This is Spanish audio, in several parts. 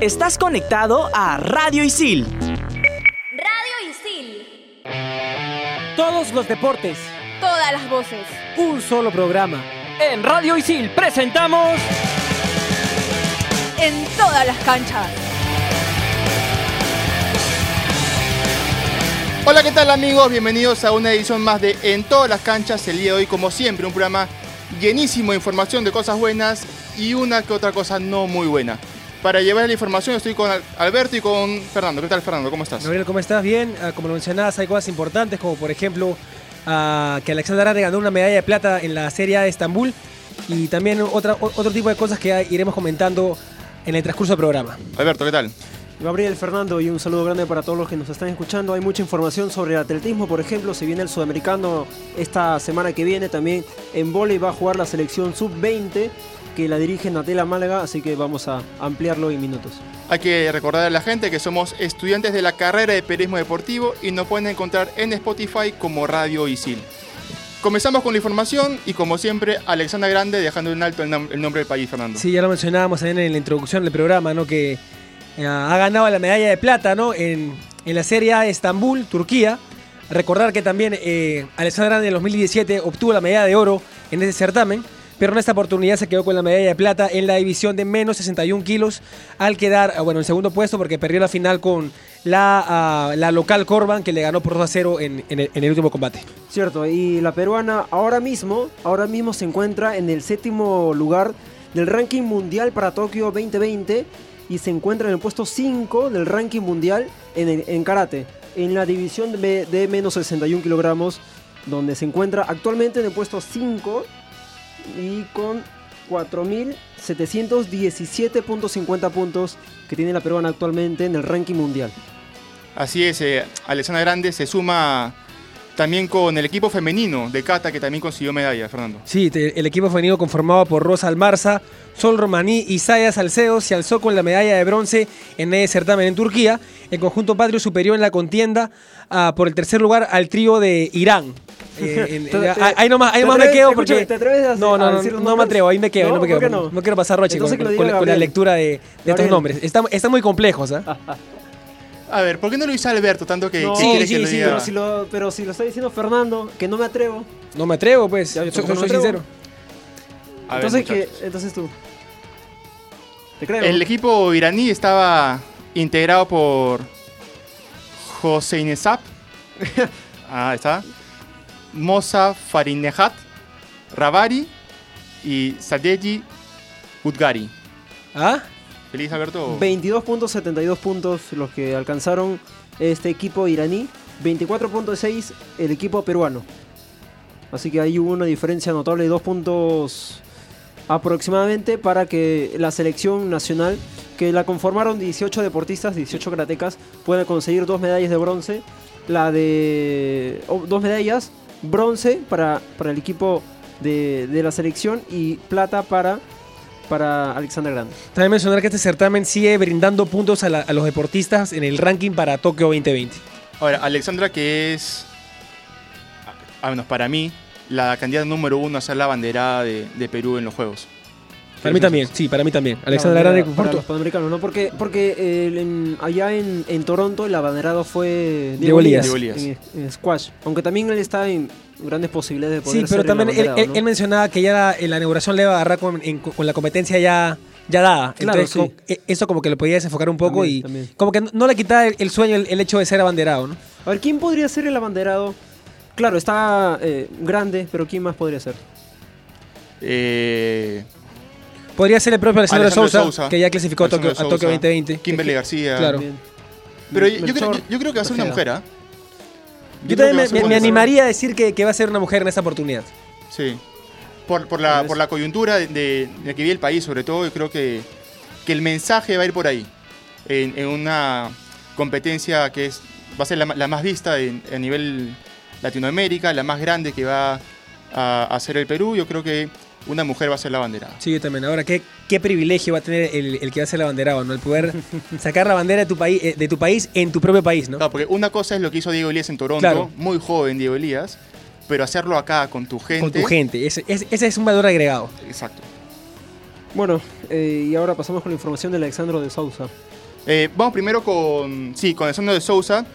Estás conectado a Radio Isil. Radio Isil. Todos los deportes. Todas las voces. Un solo programa. En Radio Isil presentamos. En todas las canchas. Hola, ¿qué tal amigos? Bienvenidos a una edición más de En todas las canchas. El día de hoy, como siempre, un programa llenísimo de información de cosas buenas y una que otra cosa no muy buena. Para llevar la información estoy con Alberto y con Fernando. ¿Qué tal, Fernando? ¿Cómo estás? Gabriel, ¿cómo estás? Bien. Ah, como lo mencionabas, hay cosas importantes, como por ejemplo ah, que Alexander Arane ganó una medalla de plata en la Serie A de Estambul y también otra, otro tipo de cosas que iremos comentando en el transcurso del programa. Alberto, ¿qué tal? Gabriel Fernando y un saludo grande para todos los que nos están escuchando. Hay mucha información sobre el atletismo, por ejemplo, si viene el sudamericano esta semana que viene, también en volei va a jugar la selección sub-20 que la dirige Natela Málaga, así que vamos a ampliarlo en minutos. Hay que recordar a la gente que somos estudiantes de la carrera de periodismo deportivo y nos pueden encontrar en Spotify como Radio Isil. Comenzamos con la información y como siempre, Alexandra Grande dejando en alto el, nombre del país, Fernando. Sí, ya lo mencionábamos también en la introducción del programa, ¿no? Que eh, ha ganado la medalla de plata, ¿no? En, la Serie A de Estambul, Turquía. Recordar que también eh, Alexandra Grande en 2017 obtuvo la medalla de oro en ese certamen pero en esta oportunidad se quedó con la medalla de plata en la división de menos 61 kilos al quedar, bueno, en segundo puesto porque perdió la final con la, ah, la local Corban que le ganó por 2 a 0 en, el, último combate. Cierto, y la peruana ahora mismo, ahora mismo se encuentra en el séptimo lugar del ranking mundial para Tokio 2020 y se encuentra en el puesto 5 del ranking mundial en, en karate, en la división de, de menos 61 kilogramos, donde se encuentra actualmente en el puesto 5 y con 4.717.50 puntos que tiene la peruana actualmente en el ranking mundial. Así es, eh, Grande se suma también con el equipo femenino de Cata, que también consiguió medalla, Fernando. Sí, el equipo femenino conformado por Rosa Almarza, Sol Romaní y Saya Salcedo se alzó con la medalla de bronce en el certamen en Turquía. El conjunto patrio superior en la contienda ah, por el tercer lugar al trío de Irán. Eh, ahí nomás, ahí me quedo porque... ¿Te atreves a, no, no, no, no, me atrevo, ahí me quedo, no, me quedo. No? no? quiero pasar roche con, con, la, lectura de, de estos nombres. Están, están muy complejos, ¿eh? A ver, ¿por qué no lo dice Alberto tanto que, no, sí, sí, sí, Pero si, lo, pero si lo está diciendo Fernando, que no me atrevo. No me atrevo, pues. Ya, soy, soy sincero. entonces, ¿qué? entonces tú. ¿Te creo? El equipo iraní estaba integrado por José Inesap. ah, está. Mosa Farinehat, Rabari y Sadeji Udgari. ¿Ah? Feliz, Alberto. 22.72 puntos los que alcanzaron este equipo iraní. 24.6 el equipo peruano. Así que ahí hubo una diferencia notable de dos puntos aproximadamente para que la selección nacional, que la conformaron 18 deportistas, 18 karatecas, pueda conseguir dos medallas de bronce. La de. dos medallas, bronce para, para el equipo de, de la selección y plata para para Alexander Grande. También mencionar que este certamen sigue brindando puntos a, los deportistas en el ranking para Tokio 2020. Ahora, Alexandra que es, al menos para mí, la candidata número uno a ser la bandera de, Perú en los Juegos. Para mí también, sí, para mí también. Alexandra Grande para los panamericanos, ¿no? Porque, porque eh, allá en, Toronto el abanderado fue Diego, En, squash. Aunque también él está en grandes posibilidades de poder Sí, pero también él, mencionaba que ya en la inauguración le iba a agarrar con, la competencia ya, ya dada. Entonces, e, eso como que lo podía desenfocar un poco y como que no, le quitaba el, sueño el, hecho de ser abanderado, ¿no? A ver, ¿quién podría ser el abanderado? Claro, está eh, grande, pero ¿quién más podría ser? Eh... Podría ser el propio Alessandro, Sousa, que ya clasificó a Tokio, 2020. Kimberly García. Claro. Pero yo, creo, yo, creo, que va a ser una mujer, ¿ah? Yo, también me, animaría a decir que, va a ser una mujer en esta oportunidad. Sí. Por, por, la, por la coyuntura de, que vive el país, sobre todo, yo creo que, que el mensaje va a ir por ahí. En, una competencia que es, va a ser la, más vista a nivel Latinoamérica, la más grande que va a hacer el Perú. Yo creo que una mujer va a ser la bandera. Sí, yo también. Ahora, ¿qué, qué privilegio va a tener el, que va a ser la bandera, ¿no? El poder sacar la bandera de tu, país, eh, de tu país en tu propio país, ¿no? Claro, porque una cosa es lo que hizo Diego Elías en Toronto, muy joven Diego Elías, pero hacerlo acá con tu gente. Con tu gente, ese, es un valor agregado. Exacto. Bueno, eh, y ahora pasamos con la información de Alexandro de Sousa. Eh, vamos primero con, sí, con Alessandro de Sousa,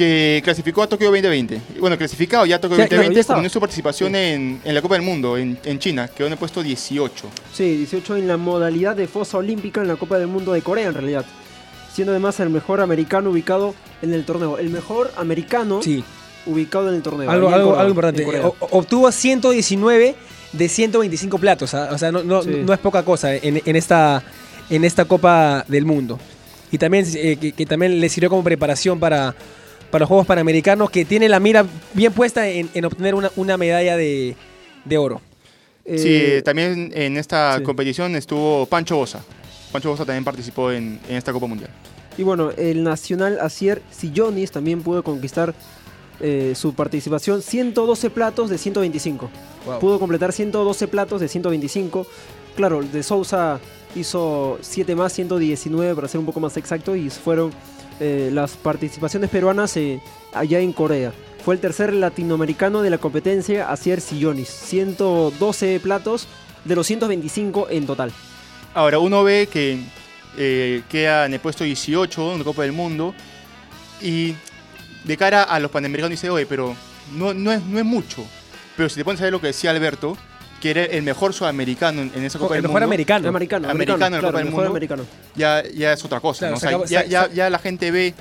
que clasificó a Tokio 2020. Bueno, clasificado ya a Tokio Sí, claro, 2020, ya estaba. terminó su participación en, en la Copa del Mundo, en, en China, quedó en el puesto 18. Sí, 18 en la modalidad de fosa olímpica en la Copa del Mundo de Corea en realidad. Siendo además el mejor americano ubicado en el torneo. El mejor americano Sí, ubicado en el torneo. algo, algo, Corea, algo importante. O- obtuvo 119 de 125 platos. ¿ah? O sea, no, no- Sí. no es poca cosa en, en esta, en esta Copa del Mundo. Y también eh, que, que también le sirvió como preparación para, para los Juegos Panamericanos, que tiene la mira bien puesta en, en obtener una, una medalla de, de oro. Eh, sí, también en esta sí. competición estuvo Pancho Bosa. Pancho Bosa también participó en, en esta Copa Mundial. Y bueno, el nacional Asier Sillonis también pudo conquistar eh, su participación 112 platos de 125. Pudo completar 112 platos de 125. Claro, el de Sousa hizo 7 más, 119 para ser un poco más exacto, y fueron eh, las participaciones peruanas eh, allá en Corea. Fue el tercer latinoamericano de la competencia Asier Sillonis, 112 platos de los 125 en total. Ahora, uno ve que eh, queda en el puesto 18 en la Copa del Mundo y de cara a los panamericanos dice, oye, pero no, no, es, no es mucho. Pero si te pones a ver lo que decía Alberto, que era el mejor sudamericano en, en esa Copa el del mejor Mundo, americano. Americano, Americano en la claro, Copa del mejor Mundo. americano. ya, ya es otra cosa. Claro, ¿no? O sea, sacaba- ya, ya- la gente ve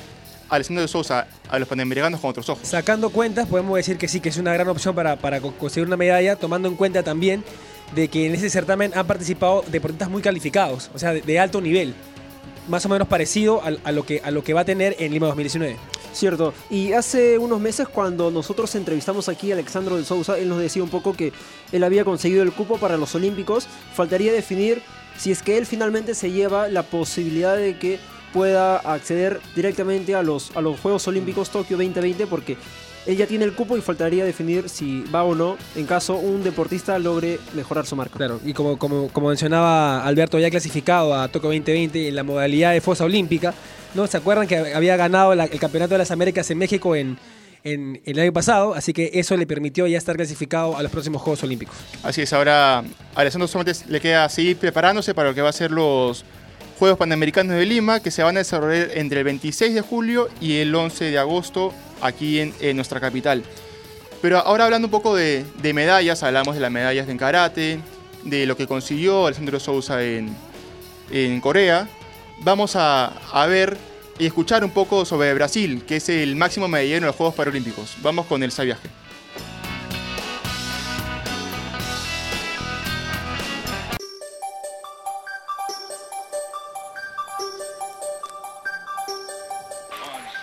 a Alessandro de Sosa, a los panamericanos con otros ojos. Sacando cuentas, podemos decir que sí, que es una gran opción para, para co- conseguir una medalla, tomando en cuenta también de que en ese certamen han participado deportistas muy calificados, o sea, de, de alto nivel, más o menos parecido a, lo que, a lo que va a tener en Lima 2019. Cierto. Y hace unos meses cuando nosotros entrevistamos aquí a Alexandro de Sousa, él nos decía un poco que él había conseguido el cupo para los Olímpicos. Faltaría definir si es que él finalmente se lleva la posibilidad de que pueda acceder directamente a los, a los Juegos Olímpicos Tokio 2020 porque él ya tiene el cupo y faltaría definir si va o no en caso un deportista logre mejorar su marca. Claro, y como, como, como mencionaba Alberto, ya clasificado a Tokio 2020 en la modalidad de fosa olímpica, ¿no? ¿Se acuerdan que había ganado la- el Campeonato de las Américas en México en, en- el año pasado? Así que eso le permitió ya estar clasificado a los próximos Juegos Olímpicos. Así es, ahora a Alessandro solamente le queda seguir preparándose para lo que va a ser los Juegos Panamericanos de Lima, que se van a desarrollar entre el 26 de julio y el 11 de agosto aquí en, nuestra capital. Pero ahora hablando un poco de, medallas, hablamos de las medallas en karate, de lo que consiguió Alessandro Sousa en, Corea, vamos a, ver y escuchar un poco sobre Brasil, que es el máximo medallero en los Juegos Paralímpicos. Vamos con el viaje.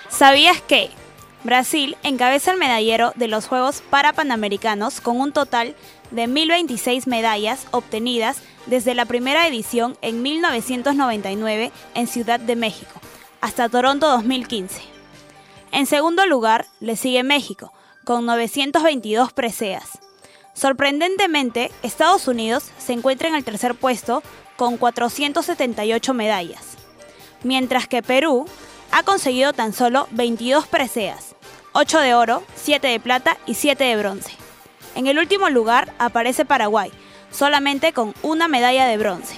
¿Sabías que Brasil encabeza el medallero de los Juegos Parapanamericanos con un total de 1026 medallas obtenidas desde la primera edición en 1999 en Ciudad de México hasta Toronto 2015? En segundo lugar le sigue México con 922 preseas. Sorprendentemente, Estados Unidos se encuentra en el tercer puesto con 478 medallas, mientras que Perú ha conseguido tan solo 22 preseas, 8 de oro, 7 de plata y 7 de bronce. En el último lugar aparece Paraguay, solamente con una medalla de bronce.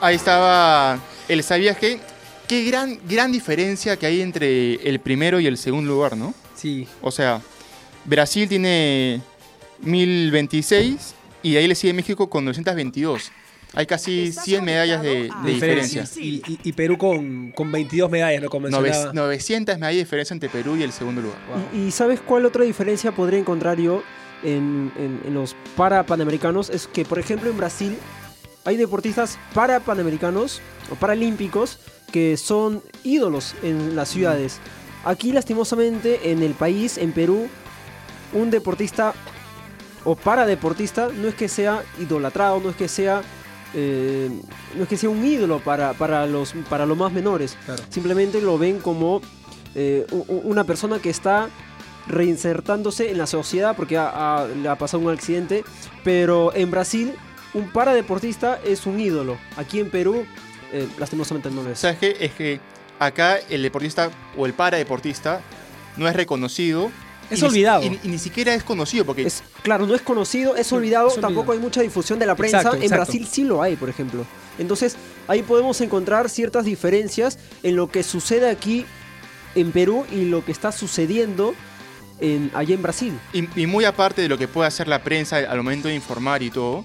Ahí estaba el viaje. Qué gran, gran diferencia que hay entre el primero y el segundo lugar, ¿no? Sí, O sea, Brasil tiene 1026 y de ahí le sigue México con 922. Hay casi 100 medallas de, de diferencia. Y, y- y Perú con, con 22 medallas, lo mencionaba. 900 medallas de diferencia entre Perú y el segundo lugar. Wow. ¿Y, y sabes cuál otra diferencia podría encontrar yo en, en- en los para panamericanos? Es que, por ejemplo, en Brasil hay deportistas para panamericanos o paralímpicos que son ídolos en las ciudades. Aquí, lastimosamente, en el país, en Perú, un deportista o para deportista no es que sea idolatrado, no es que sea eh, no es que sea un ídolo para, para, los, para los más menores. Claro. Simplemente lo ven como eh, una persona que está reinsertándose en la sociedad porque ha- ha- le ha pasado un accidente. Pero en Brasil, un paradeportista es un ídolo. Aquí en Perú, eh, lastimosamente no lo es. ¿Sabes qué? Es que acá el deportista o el paradeportista no es reconocido Es y ni- olvidado. Y, y ni siquiera es conocido, porque Es, claro, no es conocido, es olvidado, es olvidado. tampoco hay mucha difusión de la prensa. Exacto, en exacto. Brasil sí lo hay, por ejemplo. Entonces, ahí podemos encontrar ciertas diferencias en lo que sucede aquí en Perú y lo que está sucediendo en, allá en Brasil. Y, y muy aparte de lo que puede hacer la prensa al momento de informar y todo,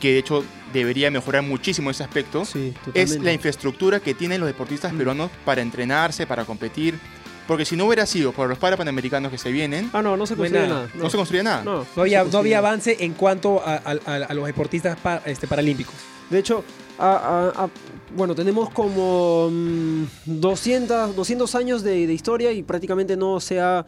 que de hecho debería mejorar muchísimo ese aspecto, Sí, es la infraestructura que tienen los deportistas Mm. peruanos para entrenarse, para competir. Porque si no hubiera sido por los parapanamericanos que se vienen, Ah, no, no se construye nada. nada. no, se construye nada. No, No había, no había avance en cuanto a, a- a- a los deportistas pa- este, paralímpicos. De hecho, a- a- a- bueno, tenemos como mm, 200, 200 años de, de historia y prácticamente no se ha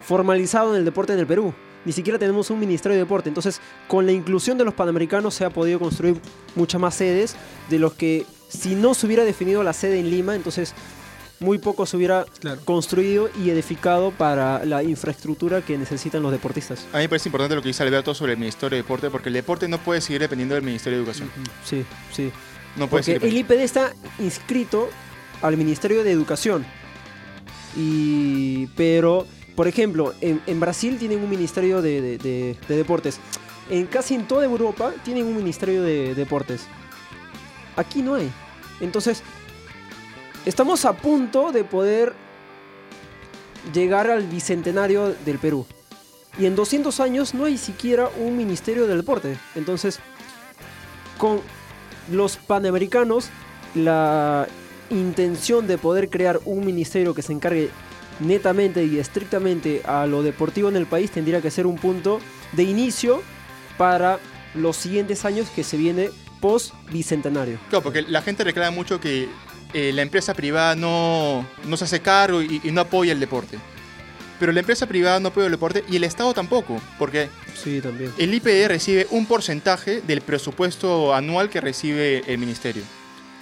formalizado en el deporte en el Perú. Ni siquiera tenemos un ministerio de deporte. Entonces, con la inclusión de los panamericanos se ha podido construir muchas más sedes de los que si no se hubiera definido la sede en Lima, entonces muy poco se hubiera Claro. construido y edificado para la infraestructura que necesitan los deportistas. A mí me parece importante lo que dice Alberto sobre el Ministerio de Deporte, porque el deporte no puede seguir dependiendo del Ministerio de Educación. Sí, sí. No puede Porque seguir el. IPD está inscrito al Ministerio de Educación. Y, pero, por ejemplo, en, en Brasil tienen un ministerio de, de- de- de deportes. En casi en toda Europa tienen un ministerio de deportes. Aquí no hay. Entonces, estamos a punto de poder llegar al bicentenario del Perú. Y en 200 años no hay siquiera un ministerio del deporte. Entonces, con los panamericanos, la intención de poder crear un ministerio que se encargue netamente y estrictamente a lo deportivo en el país tendría que ser un punto de inicio para los siguientes años que se viene post bicentenario. Claro, porque la gente reclama mucho que eh, la empresa privada no, no se hace cargo y, y no apoya el deporte. Pero la empresa privada no apoya el deporte y el Estado tampoco, porque Sí, también. el IPD recibe un porcentaje del presupuesto anual que recibe el ministerio.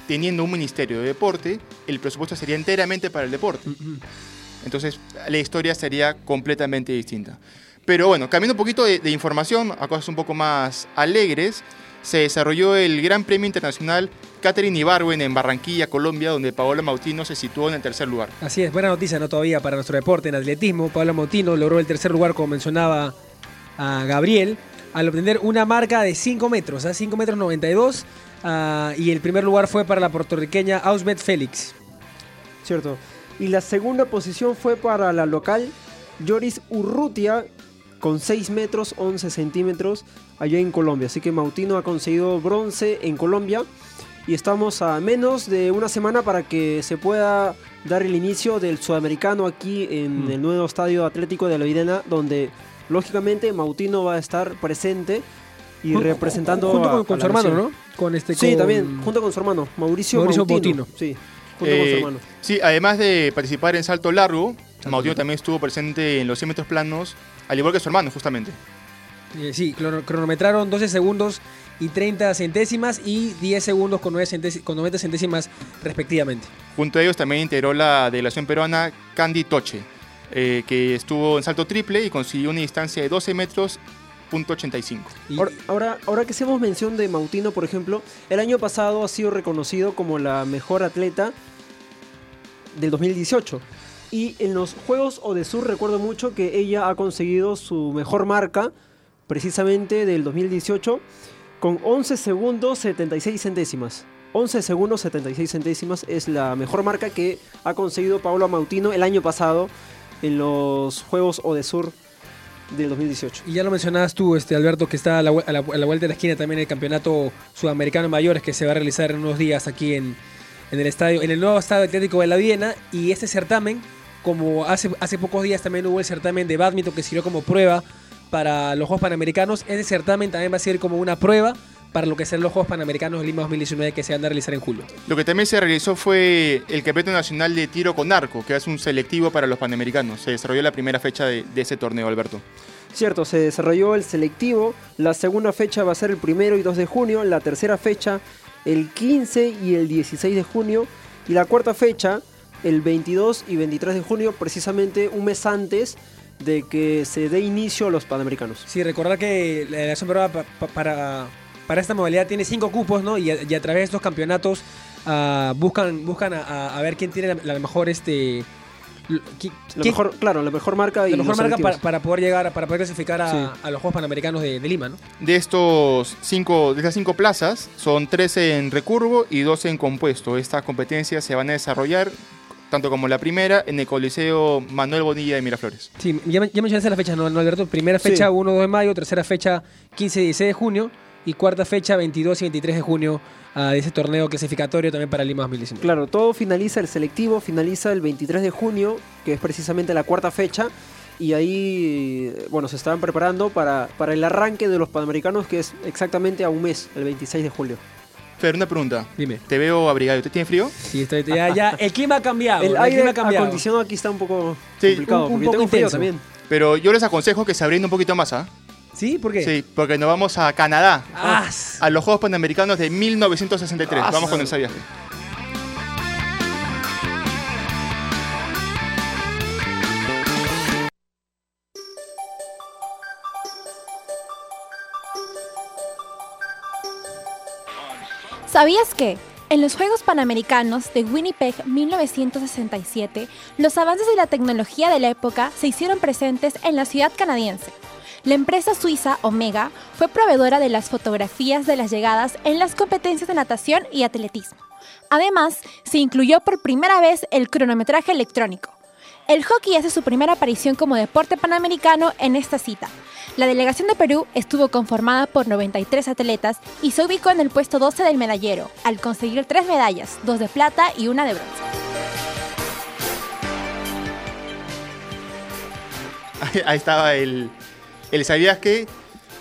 Teniendo un ministerio de deporte, el presupuesto sería enteramente para el deporte. Entonces, la historia sería completamente distinta. Pero bueno, cambiando un poquito de, de información a cosas un poco más alegres, se desarrolló el Gran Premio Internacional Catherine Ibarwen en Barranquilla, Colombia, donde Paola Mautino se situó en el tercer lugar. Así es, buena noticia, ¿no? Todavía para nuestro deporte en atletismo. Pablo Montino logró el tercer lugar, como mencionaba a Gabriel, al obtener una marca de 5 metros, a 5 metros 92. ah, y el primer lugar fue para la puertorriqueña Ausbeth Félix. Cierto. Y la segunda posición fue para la local Yoris Urrutia con 6 metros 11 centímetros allá en Colombia. Así que Mautino ha conseguido bronce en Colombia y estamos a menos de una semana para que se pueda dar el inicio del sudamericano aquí en Mm. el nuevo estadio atlético de la Videna donde lógicamente Mautino va a estar presente y representando junto a- con, a con la su hermano, nación. ¿no? Con este Sí, con- también, junto con su hermano, Mauricio, Mauricio Mautino. Mautino. Sí, junto con su Eh, hermano. Sí, además de participar en salto largo, Mautino también estuvo presente en los 100 metros planos, al igual que su hermano, justamente. Eh, sí, crono- cronometraron 12 segundos y 30 centésimas y 10 segundos con, 9 centési- con 90 centésimas respectivamente. Junto a ellos también integró la delegación peruana Candy Toche, eh, que estuvo en salto triple y consiguió una distancia de 12 metros punto 85. Y- Ahora, ahora, ahora que hacemos mención de Mautino, por ejemplo, el año pasado ha sido reconocido como la mejor atleta del 2018. Y en los Juegos Odesur recuerdo mucho que ella ha conseguido su mejor marca, precisamente del 2018, con 11 segundos 76 centésimas. 11 segundos 76 centésimas es la mejor marca que ha conseguido Paolo Mautino el año pasado en los Juegos Odesur del 2018. Y ya lo mencionabas tú, este, Alberto, que está a la, a la- vuelta de la esquina también el campeonato sudamericano mayores que se va a realizar en unos días aquí en, en el estadio, en el nuevo estadio atlético de la Viena. Y este certamen, como hace, hace pocos días también hubo el certamen de badminton que sirvió como prueba para los Juegos Panamericanos, ese certamen también va a ser como una prueba para lo que serán los Juegos Panamericanos de Lima 2019 que se van a realizar en julio. Lo que también se realizó fue el Campeonato Nacional de Tiro con Arco, que es un selectivo para los panamericanos. Se desarrolló la primera fecha de, de ese torneo, Alberto. Cierto, se desarrolló el selectivo. La segunda fecha va a ser el primero y 2 de junio. La tercera fecha el 15 y el 16 de junio. Y la cuarta fecha el 22 y 23 de junio, precisamente un mes antes de que se dé inicio a los Panamericanos. Sí, recordar que la delegación peruana pa- pa- para, para esta modalidad tiene cinco cupos, ¿no? Y a, y a través de estos campeonatos ah, buscan, buscan a, ver quién tiene la, la mejor, este, La ¿quién- mejor, claro, la mejor marca y la mejor marca para, para poder llegar, para poder clasificar a, Sí. a los Juegos Panamericanos de, de Lima, ¿no? De estos cinco, de estas cinco plazas, son 13 en recurvo y 12 en compuesto. Estas competencias se van a desarrollar, tanto como la primera, en el Coliseo Manuel Bonilla de Miraflores. Sí, ya, ya mencionaste las fechas, ¿no, Alberto? Primera Sí. fecha 1-2 de mayo, tercera fecha 15 y 16 de junio y cuarta fecha 22 y 23 de junio ah, de ese torneo clasificatorio también para Lima 2019. Claro, todo finaliza, el selectivo finaliza el 23 de junio, que es precisamente la cuarta fecha. Y ahí, bueno, se estaban preparando para, para el arranque de los Panamericanos, que es exactamente a un mes, el 26 de julio. Fer, una pregunta. Dime. Te veo abrigado. ¿Te tiene frío? Sí, estoy, ya, ya, el clima ha cambiado. El el aire clima ha cambiado. acondicionado aquí está un poco Sí, complicado, un- poco tengo frío intenso. también. Pero yo les aconsejo que se abriendo un poquito más, ¿ah? ¿Sí? ¿Por qué? Sí, porque nos vamos a Canadá. Ah, A los Juegos Panamericanos de 1963. Ah, Vamos con ese viaje. ¿Sabías que? En los Juegos Panamericanos de Winnipeg 1967, los avances de la tecnología de la época se hicieron presentes en la ciudad canadiense. La empresa suiza Omega fue proveedora de las fotografías de las llegadas en las competencias de natación y atletismo. Además, se incluyó por primera vez el cronometraje electrónico. El hockey hace su primera aparición como deporte panamericano en esta cita. La delegación de Perú estuvo conformada por 93 atletas y se ubicó en el puesto 12 del medallero, al conseguir tres medallas, dos de plata y una de bronce. Ahí, ahí estaba el, el ¿Sabías qué?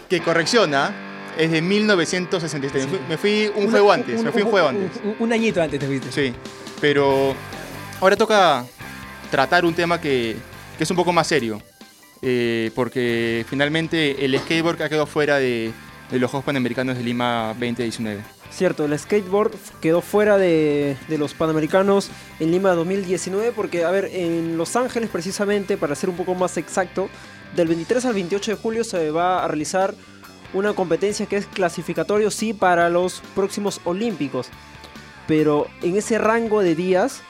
Que correcciona. Es de 1963. Me fui- Me fui un una- juego antes. Me fui un juego antes. Un, un añito antes te fuiste. Sí, pero ahora toca tratar un tema que, es un poco más serio, eh, porque finalmente el skateboard ha quedado fuera de, de los Juegos Panamericanos de Lima 2019. Cierto, el skateboard quedó fuera de, de los Panamericanos en Lima 2019 porque, a ver, en Los Ángeles precisamente, para ser un poco más exacto, del 23 al 28 de julio se va a realizar una competencia que es clasificatorio, sí, para los próximos Olímpicos. Pero en ese rango de días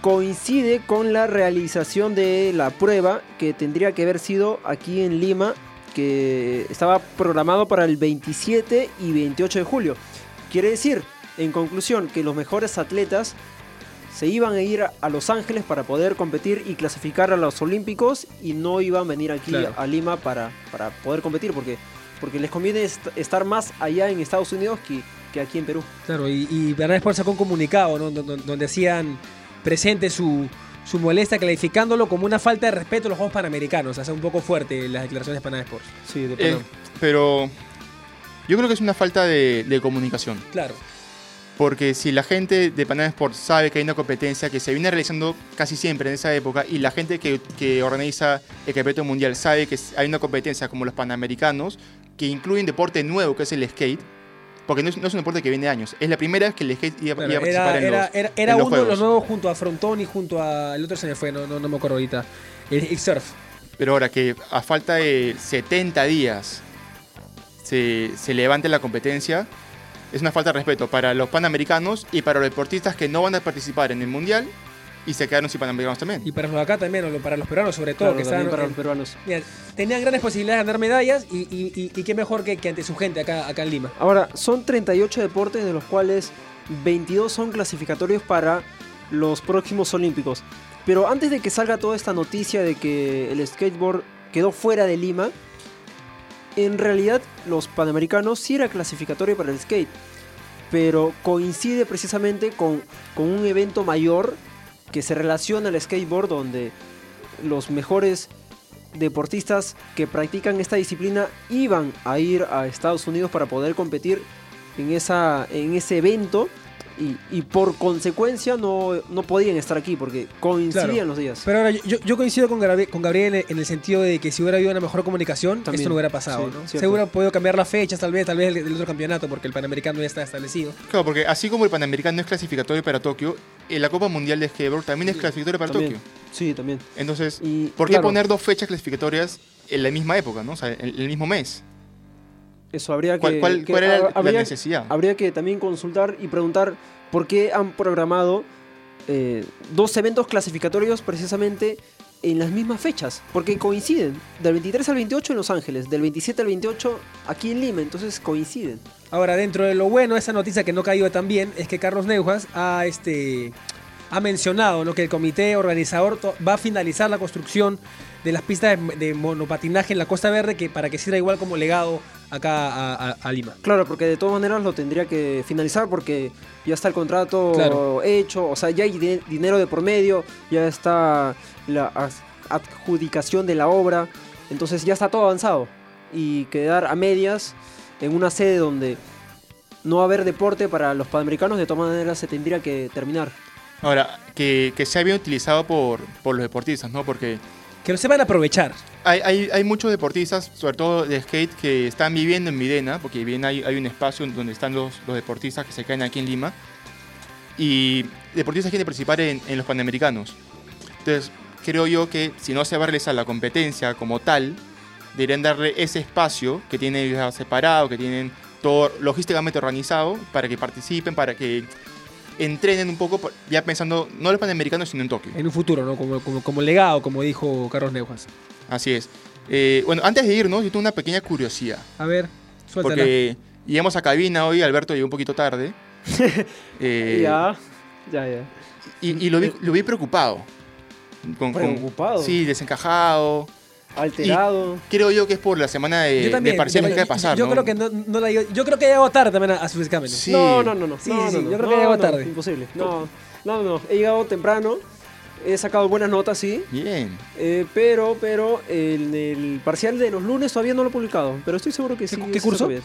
coincide con la realización de la prueba que tendría que haber sido aquí en Lima, que estaba programado para el 27 y 28 de julio. Quiere decir, en conclusión, que los mejores atletas se iban a ir a- Los Ángeles para poder competir y clasificar a los Olímpicos y no iban a venir aquí Claro. a Lima para, para poder competir porque, porque les conviene est- estar más allá en Estados Unidos que, que aquí en Perú. Claro, y, y Bernal Sport sacó un comunicado ¿no? Don- don- donde hacían presente su, su molestia calificándolo como una falta de respeto a los Juegos Panamericanos. Hace un poco fuerte las declaraciones de Panamá Sports. Sí, de Eh, Panamá. pero yo creo que es una falta de, de comunicación, Claro. porque si la gente de Panamá Sport sabe que hay una competencia que se viene realizando casi siempre en esa época y la gente que, que organiza el campeonato mundial sabe que hay una competencia como los Panamericanos que incluye un deporte nuevo que es el skate, porque no es, no es un deporte que viene de años, es la primera vez que el skate iba, Claro, iba a participar era en era, los, era, era en los uno de los nuevos junto a Frontón y junto a. El otro se me fue, no, no, no me acuerdo ahorita. El, el surf. Pero ahora que a falta de 70 días se, se levante la competencia, es una falta de respeto para los panamericanos y para los deportistas que no van a participar en el mundial y se quedaron sin panamericanos también. Y para los de acá también, o para los peruanos sobre todo, Claro, que también estaban. para los peruanos. mira, tenían grandes posibilidades de ganar medallas y, y, y- y qué mejor que, que ante su gente acá, acá en Lima. Ahora, son 38 deportes de los cuales 22 son clasificatorios para los próximos Olímpicos. Pero antes de que salga toda esta noticia de que el skateboard quedó fuera de Lima, en realidad los Panamericanos sí era clasificatorio para el skate. Pero coincide precisamente con, con un evento mayor que se relaciona al skateboard donde los mejores deportistas que practican esta disciplina iban a ir a Estados Unidos para poder competir en, esa, en ese evento y, y por consecuencia no, no podían estar aquí porque coincidían Claro. los días. Pero ahora, yo, yo coincido con Gabriel, con Gabriel en el sentido de que si hubiera habido una mejor comunicación, También, esto no hubiera pasado. sí, ¿no? cierto. Se hubiera podido cambiar las fechas, tal vez, tal vez del, del otro campeonato, porque el Panamericano ya está establecido. Claro, porque así como el panamericano es clasificatorio para Tokio, eh, la Copa Mundial de Skateboard también es clasificatoria para También. Tokio. Sí, también. Entonces, Y, ¿por qué claro, poner dos fechas clasificatorias en la misma época, ¿no? O sea, en el mismo mes? Eso habría que... ¿Cuál, cuál- que- cuál era la habría- necesidad? Habría que también consultar y preguntar por qué han programado eh, dos eventos clasificatorios precisamente en las mismas fechas, porque coinciden, del 23 al 28 en Los Ángeles, del 27 al 28 aquí en Lima, entonces coinciden. Ahora, dentro de lo bueno, esa noticia que no cayó tan bien es que Carlos Neujas ha, este, ha mencionado ¿no? que el comité organizador va a finalizar la construcción de las pistas de, de monopatinaje en la Costa Verde que, para que sirva igual como legado acá a, a- a Lima. Claro, porque de todas maneras lo tendría que finalizar porque ya está el contrato Claro. hecho, o sea, ya hay di- dinero de por medio, ya está la adjudicación de la obra, entonces ya está todo avanzado. Y quedar a medias en una sede donde no va a haber deporte para los panamericanos, de todas maneras se tendría que terminar. Ahora, que, que sea bien utilizado por, por los deportistas, ¿no? Porque Que lo sepan aprovechar. hay, hay, hay muchos deportistas, sobre todo de skate, que están viviendo en Videna, porque bien hay, hay un espacio donde están los, los deportistas que se caen aquí en Lima. Y deportistas quieren participar en, en los Panamericanos. Entonces, creo yo que si no se va a realizar la competencia como tal, deberían darle ese espacio que tienen separado, que tienen todo logísticamente organizado, para que participen, para que entrenen un poco, ya pensando no en los Panamericanos, sino en Tokio. En un futuro, ¿no? Como, como, como legado, como dijo Carlos Neujas. Así es. Eh, bueno, antes de irnos, yo tengo una pequeña curiosidad. A ver, suéltala. Porque llegamos a cabina hoy, Alberto llegó un poquito tarde. Eh, ya, ya, ya. Y, y lo, vi, lo vi preocupado. Con- con- ¿Preocupado? sí, desencajado. Alterado. Creo yo que es por la semana de, también. de parciales que va a pasar. yo ¿no? creo que no, no la yo creo que llegó tarde también a, a sus exámenes. Sí. No, no, no, no. Sí, no, sí, no, sí, no. yo creo que No, llegó no, tarde. Imposible. No, no, no. He llegado temprano. He sacado buenas notas, sí. Bien. eh, pero, pero el, el parcial de los lunes todavía no lo he publicado. Pero estoy seguro que sí. ¿Qué- curso? bien.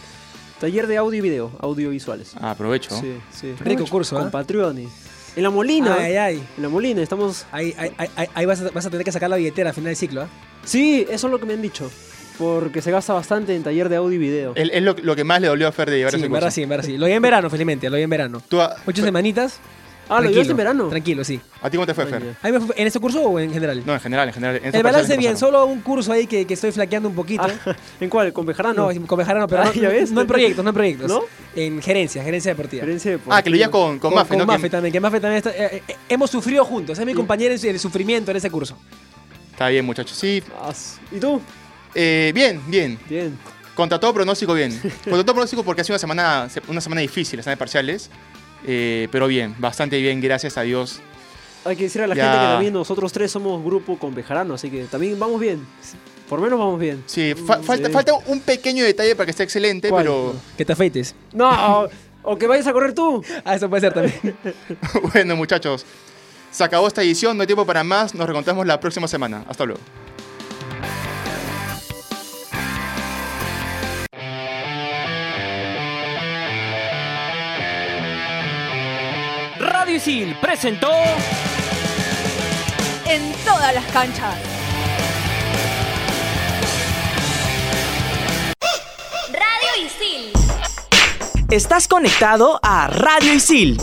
Taller de audio y video, audiovisuales. Ah, aprovecho. Sí, sí. Rico curso. Con Patreon. En la Molina. Ay, ay. En la Molina, estamos. Ahí, ahí, ahí, ahí vas, a, vas a tener que sacar la billetera al final del ciclo, ¿ah? Sí, eso es lo que me han dicho. Porque se gasta bastante en taller de audio y video. Es, es lo, lo que más le dolió a Fer de llevar Sí, ese en verdad curso. sí, en verdad sí. Lo vi en verano, felizmente, lo vi en verano. Tú, a, Ocho Fer, semanitas. Ah, ¿lo llevaste en verano? Tranquilo, sí. ¿A ti cómo te fue, Ay, Fer? ¿A mí me fue- ¿En este curso o en general? No, en general, en general. en el balance bien, pasaron. solo un curso ahí que, que estoy flaqueando un poquito. Ah, ¿En cuál? ¿Con Bejarano? No, con Bejarano, pero Ah, no, ¿ya ves? no en proyectos, no en proyectos. ¿No? En gerencia, gerencia deportiva. Experiencia Ah, que lo llevas con, con, con, Mafe, con ¿no? Mafe Que- también, que Mafe también está- eh, eh, hemos sufrido juntos, es mi compañero en su- en el sufrimiento en ese curso. Está bien, muchachos. Sí. Ah, ¿Y tú? Eh, bien, bien. Bien. Contra todo pronóstico, bien. Contra todo pronóstico porque ha sido una semana, una semana difícil, la semana de parciales. Eh, pero bien, bastante bien, gracias a Dios. Hay que decir a la Ya. gente que también nosotros tres somos grupo con Bejarano, así que también vamos bien. Por lo menos vamos bien. Sí, fa- falta, Sí. falta un pequeño detalle para que esté excelente, ¿Cuál? pero Que te afeites. No, o, o que vayas a correr tú. Ah, eso puede ser también. bueno, muchachos. Se acabó esta edición, no hay tiempo para más. Nos reencontramos la próxima semana. Hasta luego. Presentó En todas las canchas. Radio Isil. Estás conectado a Radio Isil.